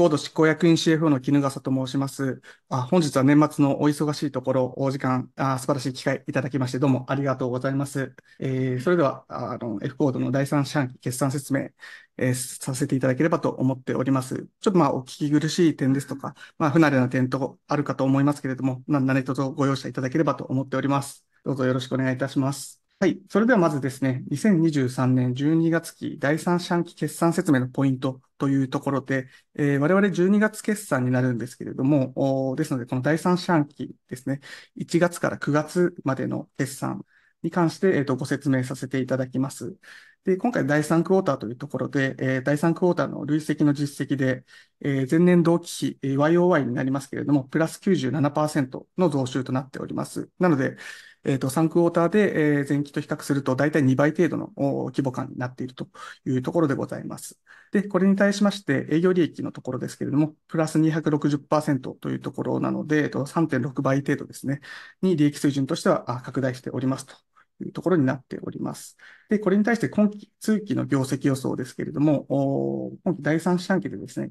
フコード執行役員 CFO の絹笠と申します。あ本日は年末のお忙しいところ、お時間あ、素晴らしい機会いただきまして、どうもありがとうございます。えー、それでは、あの、F コードの第三四半期決算説明、えー、させていただければと思っております。ちょっとまあ、お聞き苦しい点ですとか、まあ、不慣れな点とあるかと思いますけれども、何卒ご容赦いただければと思っております。どうぞよろしくお願いいたします。はい。それではまずですね、2023年12月期第3四半期決算説明のポイントというところで、えー、我々12月決算になるんですけれども、ですので、この第3四半期ですね、1月から9月までの決算に関して、えー、とご説明させていただきます。で、今回第3クォーターというところで、えー、第3クォーターの累積の実績で、えー、前年同期比、YOY になりますけれども、プラス97%の増収となっております。なので、えっ、ー、と、3クォーターで、えー、前期と比較すると、大体2倍程度の規模感になっているというところでございます。で、これに対しまして、営業利益のところですけれども、プラス260%というところなので、えっと、3.6倍程度ですね、に利益水準としては拡大しておりますとというところになっております。で、これに対して今期通期の業績予想ですけれども、今期第3四半期でですね、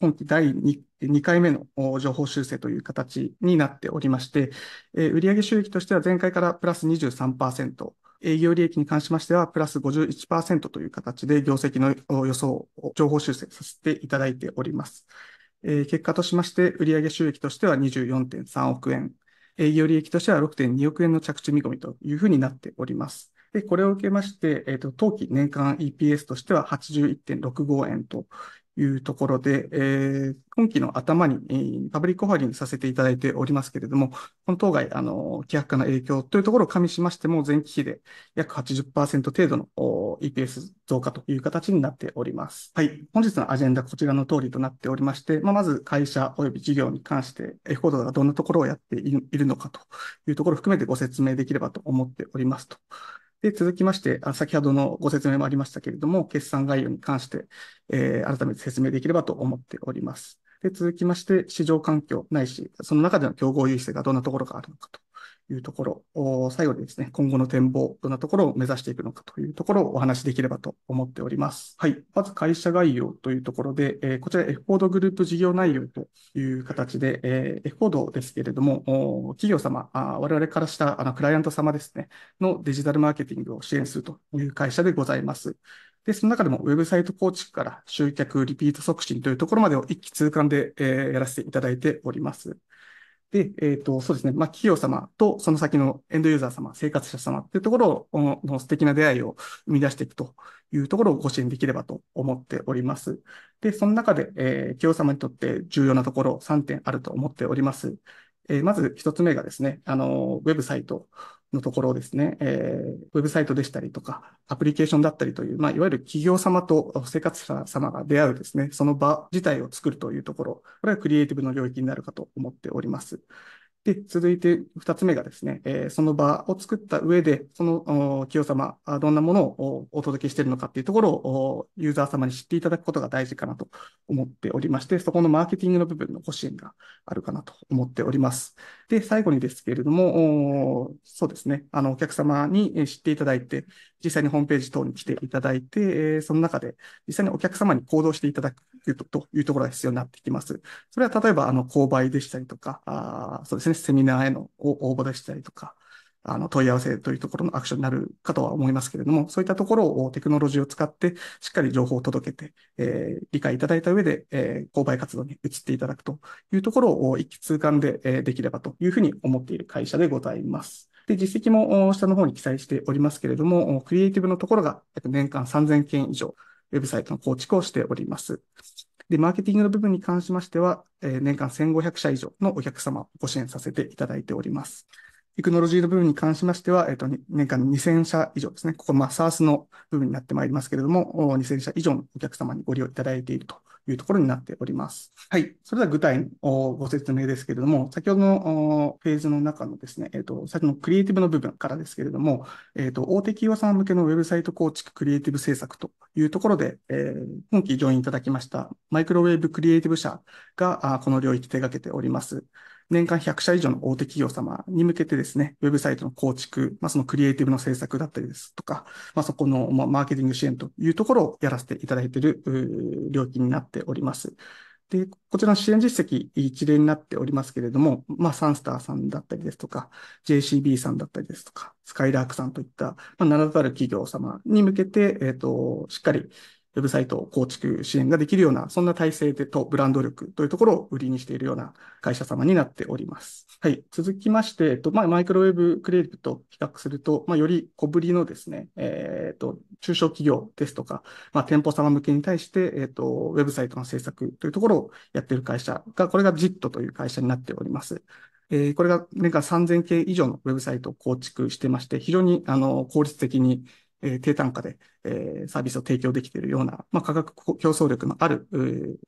今期第 2, 2回目の情報修正という形になっておりまして、え売上収益としては前回からプラス23%、営業利益に関しましてはプラス51%という形で業績の予想を情報修正させていただいております。え結果としまして、売上収益としては24.3億円、営業利益としては6.2億円の着地見込みというふうになっております。で、これを受けまして、えっ、と、当期年間 EPS としては81.65円というところで、えー、今期の頭に、えー、パブリックオファリングさせていただいておりますけれども、この当該、あの、規約化の影響というところを加味しましても、前期比で約80%程度の EPS 増加という形になっております。はい。本日のアジェンダこちらの通りとなっておりまして、まあ、まず会社及び事業に関して、F コードがどんなところをやっているのかというところを含めてご説明できればと思っておりますと。で、続きまして、あ先ほどのご説明もありましたけれども、決算概要に関して、えー、改めて説明できればと思っております。で、続きまして、市場環境ないし、その中での競合優位性がどんなところがあるのかというところ、最後にですね、今後の展望、どんなところを目指していくのかというところをお話しできればと思っております。はい。まず会社概要というところで、えー、こちら F コードグループ事業内容という形で、えー、F コードですけれども、企業様、あ我々からしたあのクライアント様ですね、のデジタルマーケティングを支援するという会社でございます。で、その中でもウェブサイト構築から集客、リピート促進というところまでを一気通貫で、えー、やらせていただいております。で、えっ、ー、と、そうですね。まあ、企業様とその先のエンドユーザー様、生活者様っていうところを、の素敵な出会いを生み出していくというところをご支援できればと思っております。で、その中で、えー、企業様にとって重要なところ3点あると思っております。えー、まず1つ目がですね、あの、ウェブサイトのところですね、えー、ウェブサイトでしたりとか、アプリケーションだったりという、まあ、いわゆる企業様と生活者様が出会うですね、その場自体を作るというところ、これはクリエイティブの領域になるかと思っております。で、続いて二つ目がですね、えー、その場を作った上で、その企業様、どんなものをお届けしているのかっていうところをユーザー様に知っていただくことが大事かなと思っておりまして、そこのマーケティングの部分のご支援があるかなと思っております。で、最後にですけれども、そうですね、あの、お客様に知っていただいて、実際にホームページ等に来ていただいてえ、その中で実際にお客様に行動していただくというところが必要になってきます。それは例えば、あの、購買でしたりとか、あそうですね、セミナーへの応募でしたりとか、あの、問い合わせというところのアクションになるかとは思いますけれども、そういったところをテクノロジーを使って、しっかり情報を届けて、えー、理解いただいた上で、えー、購買活動に移っていただくというところを一気通貫で、えー、できればというふうに思っている会社でございます。で、実績も下の方に記載しておりますけれども、クリエイティブのところが約年間3000件以上、ウェブサイトの構築をしております。で、マーケティングの部分に関しましては、え年間1500社以上のお客様をご支援させていただいております。テクノロジーの部分に関しましては、えっと、年間2000社以上ですね。ここ、まあ、サースの部分になってまいりますけれども、2000社以上のお客様にご利用いただいているというところになっております。はい。それでは具体のご説明ですけれども、先ほどのフェーズの中のですね、えっ、と、先のクリエイティブの部分からですけれども、えっ、と、大手企業さん向けのウェブサイト構築クリエイティブ制作というところで、えー、今期上院いただきましたマイクロウェーブクリエイティブ社がこの領域手掛けております。年間100社以上の大手企業様に向けてですね、ウェブサイトの構築、まあ、そのクリエイティブの制作だったりですとか、まあ、そこの、マーケティング支援というところをやらせていただいている領域になっております。で、こちらの支援実績一例になっておりますけれども、まあ、サンスターさんだったりですとか、JCB さんだったりですとか、スカイラークさんといった、まあ、名だたる企業様に向けて、えっ、ー、と、しっかりウェブサイトを構築支援ができるような、そんな体制でとブランド力というところを売りにしているような会社様になっております。はい。続きまして、えっと、まあ、マイクロウェブクリエイティブと比較すると、まあ、より小ぶりのですね、えっと、中小企業ですとか、まあ、店舗様向けに対して、えっと、ウェブサイトの制作というところをやっている会社が、これが JIT という会社になっております。えー、これが年間3000件以上のウェブサイトを構築してまして、非常にあの効率的にえ、低単価で、え、サービスを提供できているような、まあ、価格競争力のある、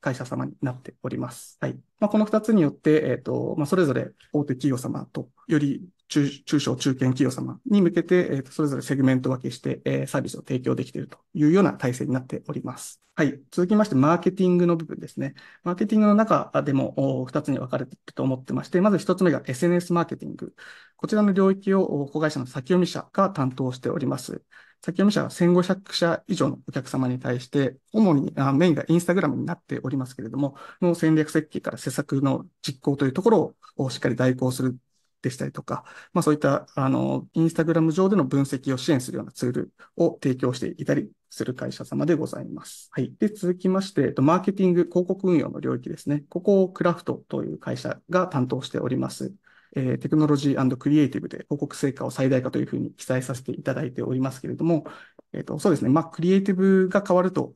会社様になっております。はい。まあ、この二つによって、えっ、と、まあ、それぞれ大手企業様と、より中中小中堅企業様に向けて、えー、とそれぞれセグメント分けして、えー、サービスを提供できているというような体制になっております。はい。続きまして、マーケティングの部分ですね。マーケティングの中でも2つに分かれていると思ってまして、まず1つ目が SNS マーケティング。こちらの領域を子会社の先読み社が担当しております。先読み社は1500社以上のお客様に対して、主にあメインがインスタグラムになっておりますけれども、の戦略設計から施策の実行というところをしっかり代行するでしたりとか、まあそういった、あの、インスタグラム上での分析を支援するようなツールを提供していたりする会社様でございます。はい。で、続きまして、マーケティング、広告運用の領域ですね。ここをクラフトという会社が担当しております。えー、テクノロジークリエイティブで広告成果を最大化というふうに記載させていただいておりますけれども、えっ、ー、と、そうですね。まあ、クリエイティブが変わると、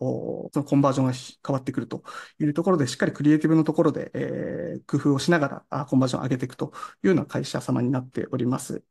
そのコンバージョンが変わってくるというところで、しっかりクリエイティブのところで、えー、工夫をしながらあコンバージョンを上げていくというような会社様になっております。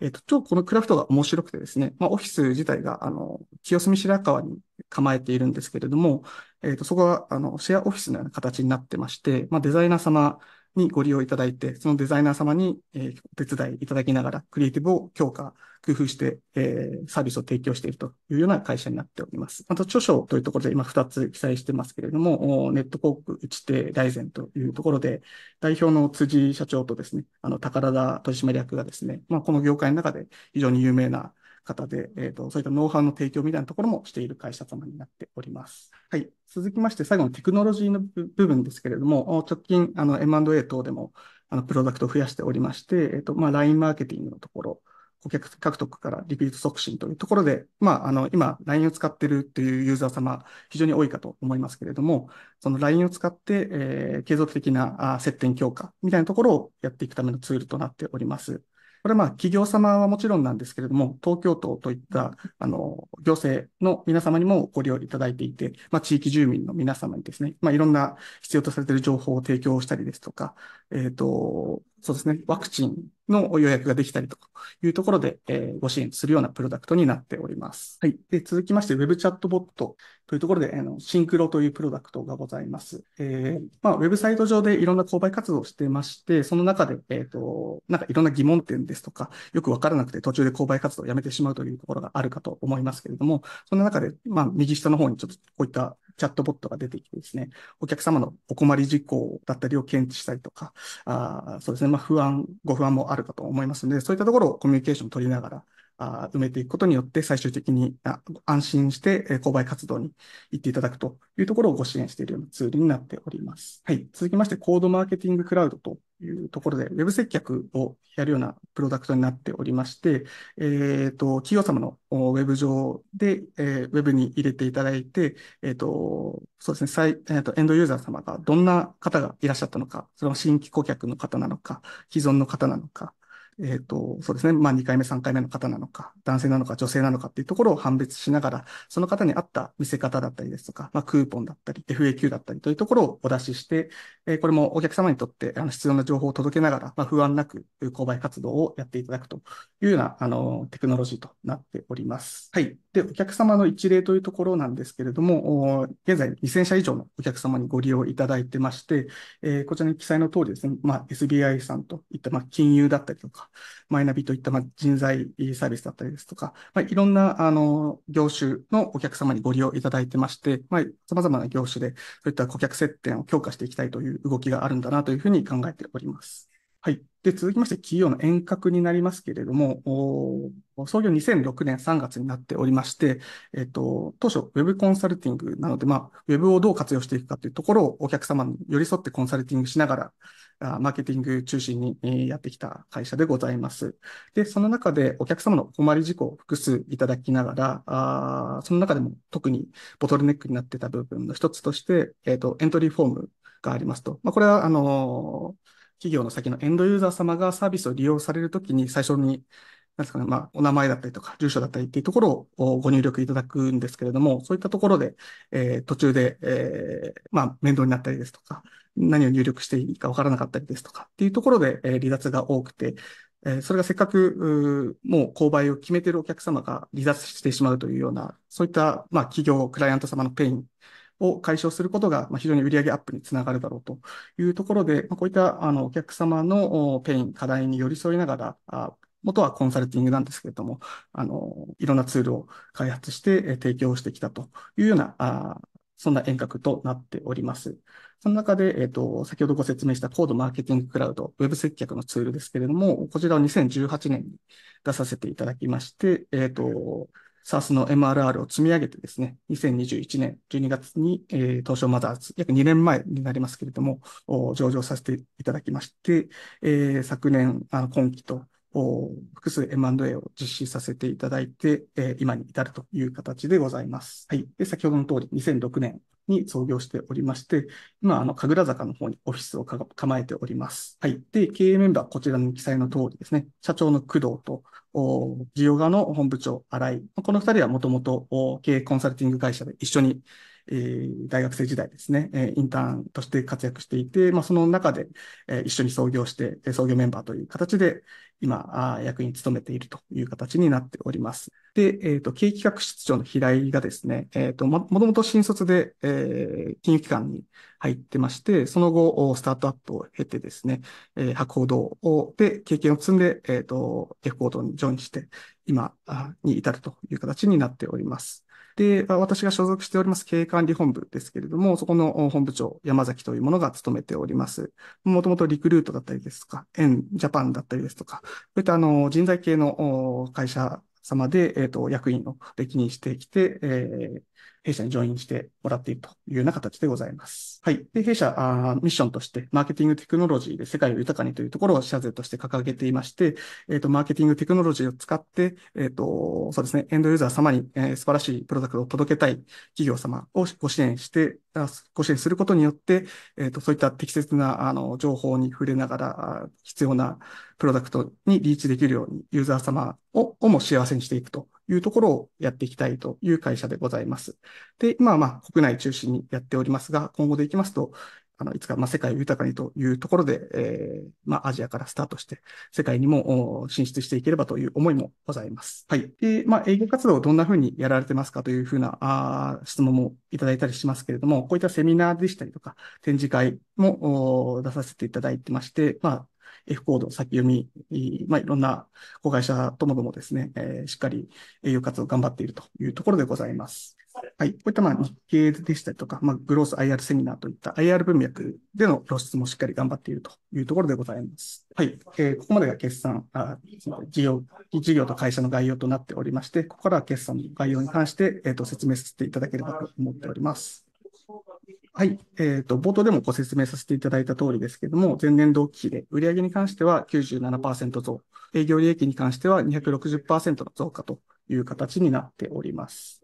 えっ、ー、と、超このクラフトが面白くてですね、まあ、オフィス自体が、あの、清澄白河に構えているんですけれども、えっ、ー、と、そこは、あの、シェアオフィスのような形になってまして、まあ、デザイナー様にご利用いただいて、そのデザイナー様に、え、お手伝いいただきながら、クリエイティブを強化、工夫して、え、サービスを提供しているというような会社になっております。また、著書というところで今2つ記載してますけれども、ネット広告打ち手大前というところで、代表の辻社長とですね、あの、宝田取締役がですね、まあ、この業界の中で非常に有名な方で、えっ、ー、と、そういったノウハウの提供みたいなところもしている会社様になっております。はい。続きまして、最後のテクノロジーの部分ですけれども、直近、あの、M&A 等でも、あの、プロダクトを増やしておりまして、えっ、ー、と、まあ、LINE マーケティングのところ、顧客獲得からリピート促進というところで、まあ、あの、今、LINE を使っているというユーザー様、非常に多いかと思いますけれども、その LINE を使って、えー、継続的なあ接点強化みたいなところをやっていくためのツールとなっております。これはまあ企業様はもちろんなんですけれども、東京都といったあの行政の皆様にもご利用いただいていて、まあ、地域住民の皆様にですね、まあ、いろんな必要とされている情報を提供したりですとか、えっ、ー、と、そうですね、ワクチンの予約ができたりというところで、えー、ご支援するようなプロダクトになっております。はい。で、続きまして、Web チャットボットというところで、あのシンクロというプロダクトがございます。えー、まあ、ウェブサイト上でいろんな購買活動をしてまして、その中で、えっ、ー、と、なんかいろんな疑問点ですとか、よくわからなくて途中で購買活動をやめてしまうというところがあるかと思いますけれども、その中で、まあ、右下の方にちょっとこういったチャットボットが出てきてですね、お客様のお困り事項だったりを検知したりとか、あそうですね、まあ不安、ご不安もあるかと思いますので、そういったところをコミュニケーションを取りながら、あ埋めていくことによって、最終的にあ安心して、え購買活動に行っていただくというところをご支援しているようなツールになっております。はい。続きまして、コードマーケティングクラウドというところで、ウェブ接客をやるようなプロダクトになっておりまして、えっ、ー、と、企業様のウェブ上で、えー、ウェブに入れていただいて、えっ、ー、と、そうですね、サイえーと、エンドユーザー様がどんな方がいらっしゃったのか、それは新規顧客の方なのか、既存の方なのか、えっ、と、そうですね。まあ、2回目、3回目の方なのか、男性なのか、女性なのかっていうところを判別しながら、その方に合った見せ方だったりですとか、まあ、クーポンだったり、FAQ だったりというところをお出しして、えー、これもお客様にとってあの必要な情報を届けながら、まあ、不安なく購買活動をやっていただくというような、あの、テクノロジーとなっております。はい。で、お客様の一例というところなんですけれども、現在2000社以上のお客様にご利用いただいてまして、えー、こちらに記載の通りですね、まあ、SBI さんといった、まあ、金融だったりとか、マイナビといった、まあ、人材サービスだったりですとか、まあ、いろんな、あの、業種のお客様にご利用いただいてまして、まあ、様々な業種で、そういった顧客接点を強化していきたいという動きがあるんだなというふうに考えております。はい。で、続きまして、企業の遠隔になりますけれども、創業2006年3月になっておりまして、えっと、当初、ウェブコンサルティングなので、まあ、ウェブをどう活用していくかというところをお客様に寄り添ってコンサルティングしながら、マーケティング中心にやってきた会社でございます。で、その中でお客様の困り事項を複数いただきながら、あその中でも特にボトルネックになってた部分の一つとして、えっ、と、エントリーフォームがありますと。まあ、これは、あの企業の先のエンドユーザー様がサービスを利用されるときに最初になんですかね、まあ、お名前だったりとか、住所だったりっていうところをご入力いただくんですけれども、そういったところで、えー、途中で、えー、まあ、面倒になったりですとか、何を入力していいかわからなかったりですとかっていうところで、えー、離脱が多くて、え、それがせっかく、もう購買を決めているお客様が離脱してしまうというような、そういった、まあ、企業、クライアント様のペインを解消することが、ま、非常に売上アップにつながるだろうというところで、ま、こういったあのお客様のペイン、課題に寄り添いながら、あ元はコンサルティングなんですけれども、あの、いろんなツールを開発して提供してきたというような、あそんな沿革となっております。その中で、えっ、ー、と、先ほどご説明したコードマーケティングクラウド、ウェブ接客のツールですけれども、こちらを2018年に出させていただきまして、えっ、ー、と、SARS の MRR を積み上げてですね、2021年12月に、えー、東証マザーズ、約2年前になりますけれども、上場させていただきまして、えー、昨年、あの今期と複数 M&A を実施させていただいて、えー、今に至るという形でございます。はい。で、先ほどの通り、2006年に創業しておりまして、今、あの、神楽坂の方にオフィスを構えております。はい。で、経営メンバー、こちらの記載の通りですね、社長の工藤と、事業側の本部長、新井。この二人はもともと経営コンサルティング会社で一緒にえー、大学生時代ですね、え、インターンとして活躍していて、まあ、その中で、え、一緒に創業して、創業メンバーという形で、今、あ役に勤めているという形になっております。で、えっ、ー、と、経営企画室長の平井がですね、えっ、ー、と、も、もともと新卒で、えー、金融機関に入ってまして、その後、スタートアップを経てですね、えー、博報堂で経験を積んで、えっ、ー、と、F コードにジョインして、今に至るという形になっております。で、私が所属しております経営管理本部ですけれども、そこの本部長、山崎というものが務めております。もともとリクルートだったりですとか、エンジャパンだったりですとか、こういったあの人材系の会社様で、えっ、ー、と、役員を歴任してきて、えー、弊社にジョインしてもらっているというような形でございます。はい。で、弊社、あミッションとして、マーケティングテクノロジーで世界を豊かにというところを社税として掲げていまして、えっ、ー、と、マーケティングテクノロジーを使って、えっ、ー、と、そうですね、エンドユーザー様に、えー、素晴らしいプロダクトを届けたい企業様をご支援して、ご支援することによって、えっ、と、そういった適切な、あの、情報に触れながら、必要なプロダクトにリーチできるように、ユーザー様ををも幸せにしていくというところをやっていきたいという会社でございます。で、今はまあ国内中心にやっておりますが、今後でいきますと、あの、いつか、まあ、世界を豊かにというところで、えー、まあ、アジアからスタートして、世界にも進出していければという思いもございます。はい。で、まあ、営業活動をどんなふうにやられてますかというふうな、あ質問もいただいたりしますけれども、こういったセミナーでしたりとか、展示会も出させていただいてまして、まあ、F コード先読み、まあ、いろんな子会社ともどもですね、えー、しっかり営業活動を頑張っているというところでございます。はい。こういったまあ日経でしたりとか、まあ、グロース IR セミナーといった IR 文脈での露出もしっかり頑張っているというところでございます。はい。えー、ここまでが決算あ、事業、事業と会社の概要となっておりまして、ここからは決算の概要に関して、えっ、ー、と、説明させていただければと思っております。はい。えっ、ー、と、冒頭でもご説明させていただいた通りですけれども、前年同期比で売上に関しては97%増、営業利益に関しては260%の増加という形になっております。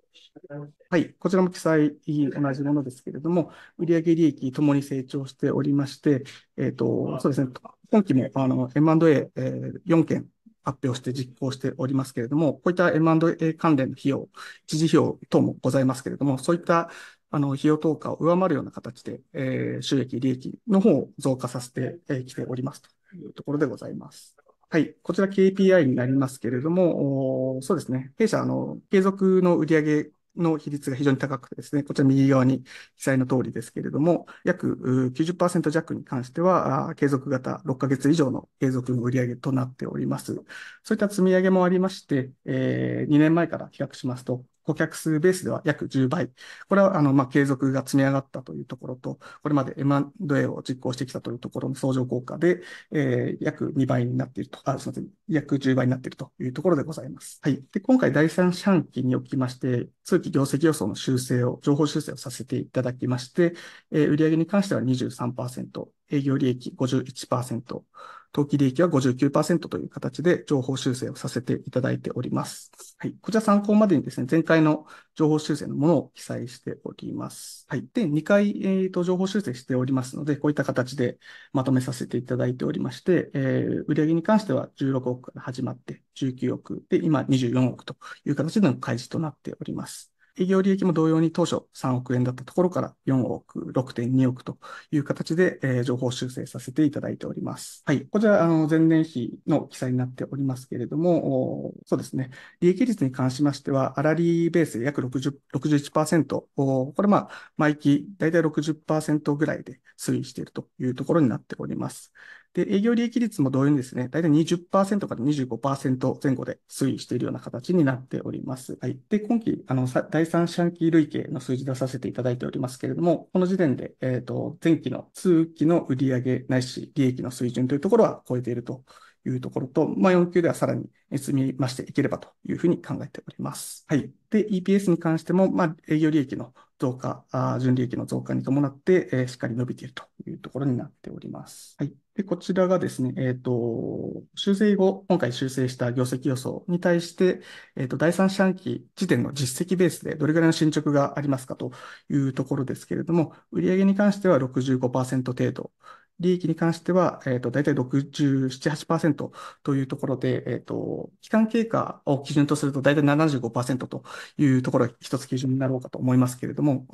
はい。こちらも記載同じものですけれども、売上利益ともに成長しておりまして、えっ、ー、と、そうですね。今期もあの M&A4、えー、件発表して実行しておりますけれども、こういった M&A 関連の費用、一時費用等もございますけれども、そういったあの、費用投下を上回るような形で、えー、収益、利益の方を増加させてき、ておりますというところでございます。はい。こちら KPI になりますけれども、そうですね。弊社、あの、継続の売上の比率が非常に高くてですね、こちら右側に記載の通りですけれども、約90%弱に関しては、継続型6ヶ月以上の継続の売上となっております。そういった積み上げもありまして、えー、2年前から比較しますと、顧客数ベースでは約10倍。これは、あの、ま、継続が積み上がったというところと、これまで M&A を実行してきたというところの相乗効果で、えー、約2倍になっていると、あ、すみません、約10倍になっているというところでございます。はい。で、今回第3四半期におきまして、通期業績予想の修正を、情報修正をさせていただきまして、えー、売上に関しては23%、営業利益51%、当期利益は59%という形で情報修正をさせていただいております。はい。こちら参考までにですね、前回の情報修正のものを記載しております。はい。で、2回、えー、と情報修正しておりますので、こういった形でまとめさせていただいておりまして、えー、売上に関しては16億から始まって19億で、今24億という形での開示となっております。営業利益も同様に当初3億円だったところから4億、6.2億という形で、えー、情報修正させていただいております。はい。こちら、あの、前年比の記載になっておりますけれども、そうですね。利益率に関しましては、粗利ベースで約60 61%、これまあ、毎期だいたい60%ぐらいで推移しているというところになっております。で、営業利益率も同様にですね、大体20%から25%前後で推移しているような形になっております。はい。で、今期、あの、第三四半期累計の数字出させていただいておりますけれども、この時点で、えっ、ー、と、前期の通期の売上ないし利益の水準というところは超えているというところと、まあ、4級ではさらに積み増していければというふうに考えております。はい。で、EPS に関しても、まあ、営業利益の増加、あ純利益の増加に伴って、えー、しっかり伸びているというところになっております。はい。で、こちらがですね、えっ、ー、と、修正後、今回修正した業績予想に対して、えっ、ー、と、第3四半期時点の実績ベースでどれぐらいの進捗がありますかというところですけれども、売上に関しては65%程度、利益に関しては、えっ、ー、と、大体67、8%というところで、えっ、と、期間経過を基準とするとだいたい75%というところが一つ基準になろうかと思いますけれども、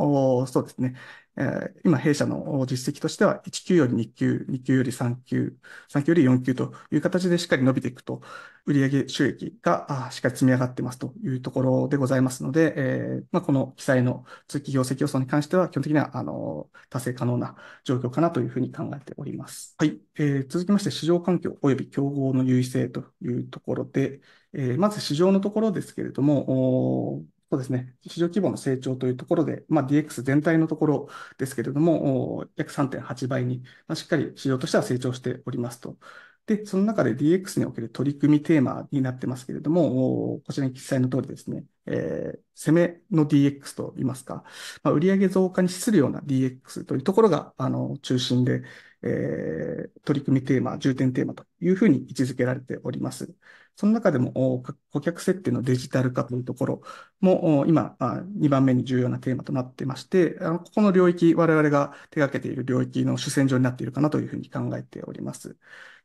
そうですね。えー、今、弊社の実績としては、1級より2級、2級より3級、3級より4級という形でしっかり伸びていくと、売上収益がしっかり積み上がってますというところでございますので、えーまあ、この記載の通期業績予想に関しては、基本的にはあの達成可能な状況かなというふうに考えております。はい。えー、続きまして、市場環境及び競合の優位性というところで、えー、まず市場のところですけれども、そうですね。市場規模の成長というところで、まあ、DX 全体のところですけれども、約3.8倍に、まあ、しっかり市場としては成長しておりますと。で、その中で DX における取り組みテーマになってますけれども、こちらに記載の通りですね、えー、攻めの DX といいますか、まあ、売上増加に資するような DX というところが、あの、中心で、えー、取り組みテーマ、重点テーマというふうに位置づけられております。その中でも顧客設定のデジタル化というところも今2番目に重要なテーマとなってまして、ここの領域、我々が手掛けている領域の主戦場になっているかなというふうに考えております。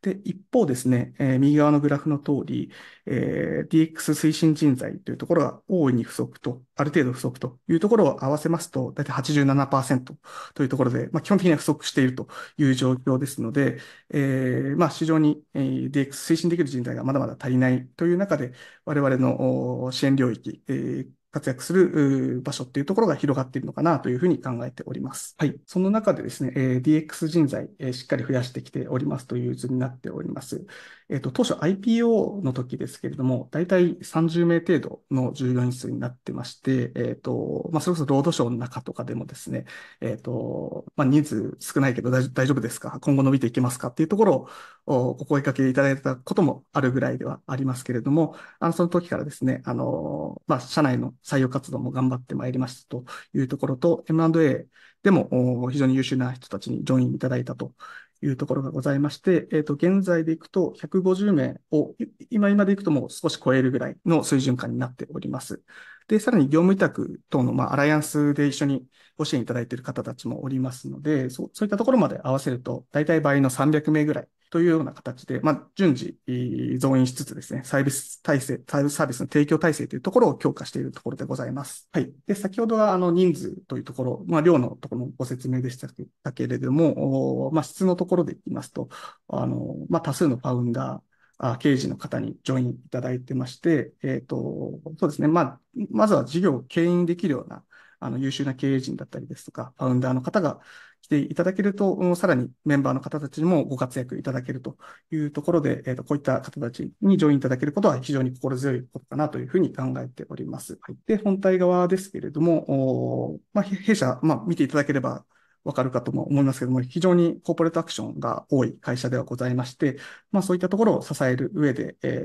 で、一方ですね、えー、右側のグラフの通り、えー、DX 推進人材というところが大いに不足と、ある程度不足というところを合わせますと、だいたい87%というところで、まあ、基本的には不足しているという状況ですので、えー、まあ、市場に、えー、DX 推進できる人材がまだまだ足りないという中で、我々の支援領域、えー活躍する場所っていうところが広がっているのかなというふうに考えております。はい。その中でですね、DX 人材、しっかり増やしてきておりますという図になっております。えっ、と、当初 IPO の時ですけれども、大体30名程度の従業員数になってまして、えっ、と、まあ、それこそロードショーの中とかでもですね、えっ、と、まあ、人数少ないけど大丈夫ですか？今後伸びていけますかっていうところをお声掛けいただいたこともあるぐらいではありますけれども、あの、その時からですね、あの、まあ、社内の採用活動も頑張ってまいりましたというところと、M&A でも非常に優秀な人たちにジョインいただいたというところがございまして、えっ、ー、と、現在でいくと150名を、今今でいくともう少し超えるぐらいの水準感になっております。で、さらに業務委託等の、まあ、アライアンスで一緒にご支援いただいている方たちもおりますので、そうそういったところまで合わせると、大体倍の300名ぐらいというような形で、まあ、順次増員しつつですね、サービス体制、サービスの提供体制というところを強化しているところでございます。はい。で、先ほどはあの人数というところ、まあ、量のところのご説明でしたけれども、まあ、質のところで言いますと、あの、まあ、多数のファウンダー、あ刑事の方にジョインいただいてまして、えっ、ー、と、そうですね。まあ、まずは事業を牽引できるようなあの優秀な経営陣だったりですとか、ファウンダーの方が来ていただけると、さらにメンバーの方たちにもご活躍いただけるというところで、えー、とこういった方たちにジョインいただけることは非常に心強いことかなというふうに考えております。はい、で、本体側ですけれども、まあ、弊社、まあ、見ていただければわかるかとも思いますけども、非常にコーポレートアクションが多い会社ではございまして、まあそういったところを支える上で、え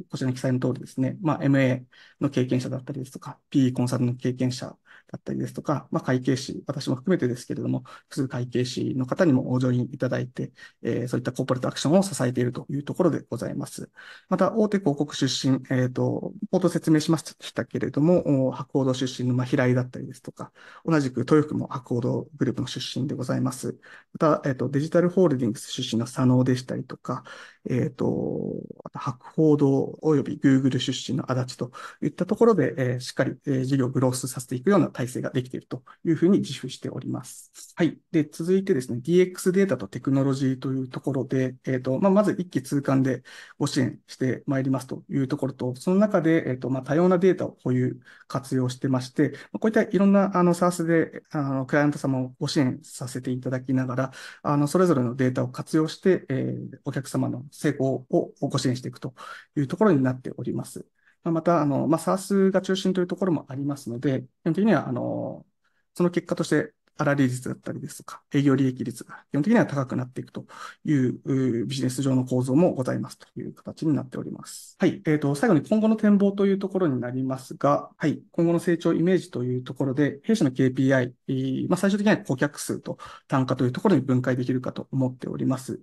ー、こちらに記載の通りですね、まあ MA の経験者だったりですとか、PE コンサルの経験者だったりですとか、まあ会計士、私も含めてですけれども、複数会計士の方にもお上にいただいて、えー、そういったコーポレートアクションを支えているというところでございます。また、大手広告出身、えっ、ー、と、冒頭説明しましたけれども、博報堂出身の平井だったりですとか、同じく豊福も博報堂グループの出身でございます。また、えっ、ー、と、デジタルホールディングス出身の佐野でしたりとか、えっ、ー、と、博報堂及び Google 出身の足立といったところで、えー、しっかり、えー、事業をグロースさせていくような体制ができているというふうに自負しております。はい。で、続いてですね、DX データとテクノロジーというところで、えっ、ー、と、まあ、まず一気通貫でご支援してまいりますというところと、その中で、えっ、と、まあ、多様なデータを保有、活用してまして、こういったいろんな、あの、サースで、あの、クライアント様をご支援させていただきながら、あの、それぞれのデータを活用して、えー、お客様の成功をご支援していくというところになっております。また、あの、まあ、SARS が中心というところもありますので、基本的には、あの、その結果として粗利率だったりですとか、営業利益率が基本的には高くなっていくというビジネス上の構造もございますという形になっております。はい。えっ、ー、と、最後に今後の展望というところになりますが、はい。今後の成長イメージというところで、弊社の KPI、まあ、最終的には顧客数と単価というところに分解できるかと思っております。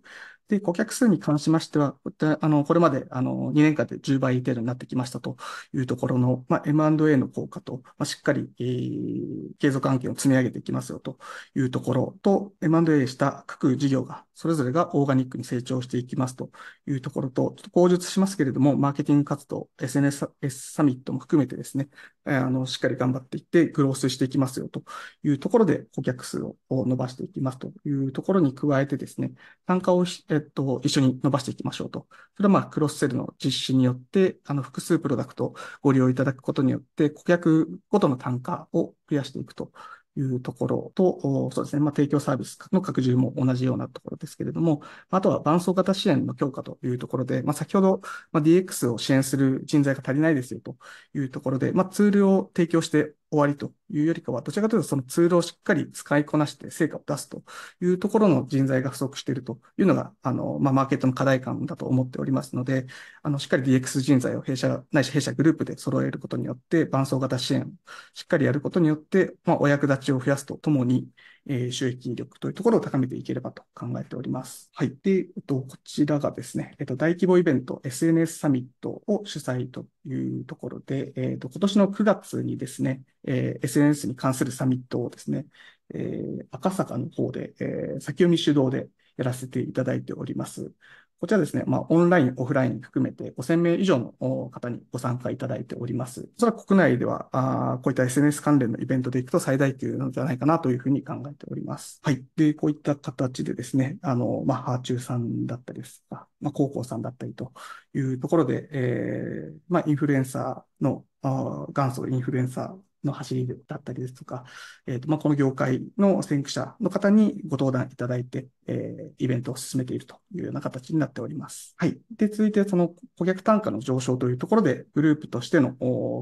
で、顧客数に関しましては、あの、これまで、あの、2年間で10倍程度になってきましたというところの、まあ、M&A の効果と、まあ、しっかり、えー、継続案件を積み上げていきますよというところと、M&A した各事業が、それぞれがオーガニックに成長していきますというところと、ちょっと口述しますけれども、マーケティング活動、SNS サミットも含めてですね、あの、しっかり頑張っていって、グロースしていきますよというところで、顧客数を伸ばしていきますというところに加えてですね、単価を、ええっと、一緒に伸ばしていきましょうと。それはまあ、クロスセルの実施によって、あの、複数プロダクトをご利用いただくことによって、顧客ごとの単価を増やしていくというところと、そうですね、まあ、提供サービスの拡充も同じようなところですけれども、あとは伴走型支援の強化というところで、まあ、先ほど、ま、DX を支援する人材が足りないですよというところで、まあ、ツールを提供して終わりというよりかは、どちらかというとそのツールをしっかり使いこなして成果を出すというところの人材が不足しているというのが、あの、まあ、マーケットの課題感だと思っておりますので、あの、しっかり DX 人材を弊社、ないし弊社グループで揃えることによって、伴走型支援をしっかりやることによって、まあ、お役立ちを増やすとともに、え収益力というところを高めていければと考えております。はい。で、えっと、こちらがですね、えっと、大規模イベント SNS サミットを主催というところで、えっと、今年の9月にですね、えー、SNS に関するサミットをですね、えー、赤坂の方で、えー、先読み主導でやらせていただいております。こちらですね、まあ、オンライン、オフライン含めて5000名以上の方にご参加いただいております。そらく国内では、あこういった SNS 関連のイベントで行くと最大級なのではないかなというふうに考えております。はい。で、こういった形でですね、あの、まあ、ハーチューさんだったりですとか、まあ、高校さんだったりというところで、えー、まあ、インフルエンサーの、あ元祖インフルエンサーの走りだったりですとか、えっ、ー、と、まあ、この業界の先駆者の方にご登壇いただいて、えー、イベントを進めているというような形になっております。はい。で、続いて、その顧客単価の上昇というところで、グループとしての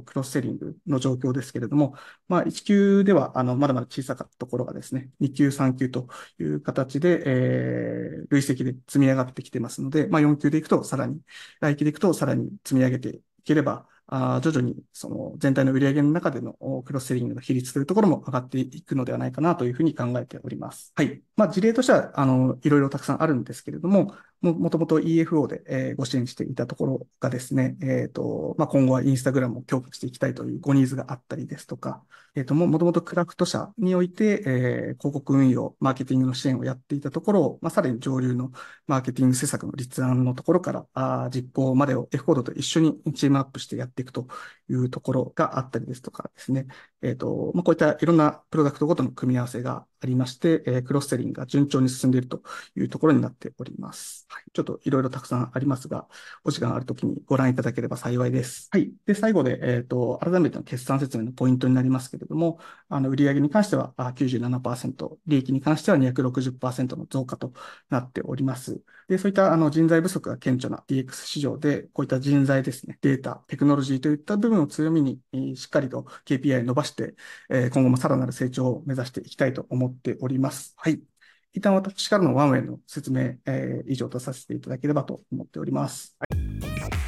クロスセリングの状況ですけれども、まあ、1級では、あの、まだまだ小さかったところがですね、2級、3級という形で、えー、累積で積み上がってきてますので、まあ、4級でいくとさらに、来期でいくとさらに積み上げていければ、あ徐々にその全体の売上の中でのクロスセリングの比率というところも上がっていくのではないかなというふうに考えております。はい。まあ、事例としては、あの、いろいろたくさんあるんですけれども、も、もともと EFO で、えー、ご支援していたところがですね、えっ、ー、と、まあ、今後はインスタグラムを強化していきたいというごニーズがあったりですとか、えっ、ー、と、も、ともとクラフト社において、えー、広告運用、マーケティングの支援をやっていたところを、まあ、さらに上流のマーケティング施策の立案のところから、あ実行までを F コードと一緒にチームアップしてやっていくというところがあったりですとかですね、えっ、と、まあ、こういったいろんなプロダクトごとの組み合わせがありまして、えクロスセリングが順調に進んでいるというところになっております。はい。ちょっといろいろたくさんありますが、お時間あるときにご覧いただければ幸いです。はい。で、最後で、えっ、ー、と、改めての決算説明のポイントになりますけれども、あの、売上に関しては97%、利益に関しては260%の増加となっております。で、そういったあの人材不足が顕著な DX 市場で、こういった人材ですね、データ、テクノロジーといった部分を強みに、しっかりと KPI 伸ばして、今後もさらなる成長を目指していきたいと思っております。はい。一旦私からのワンウェイの説明、え、以上とさせていただければと思っております。はい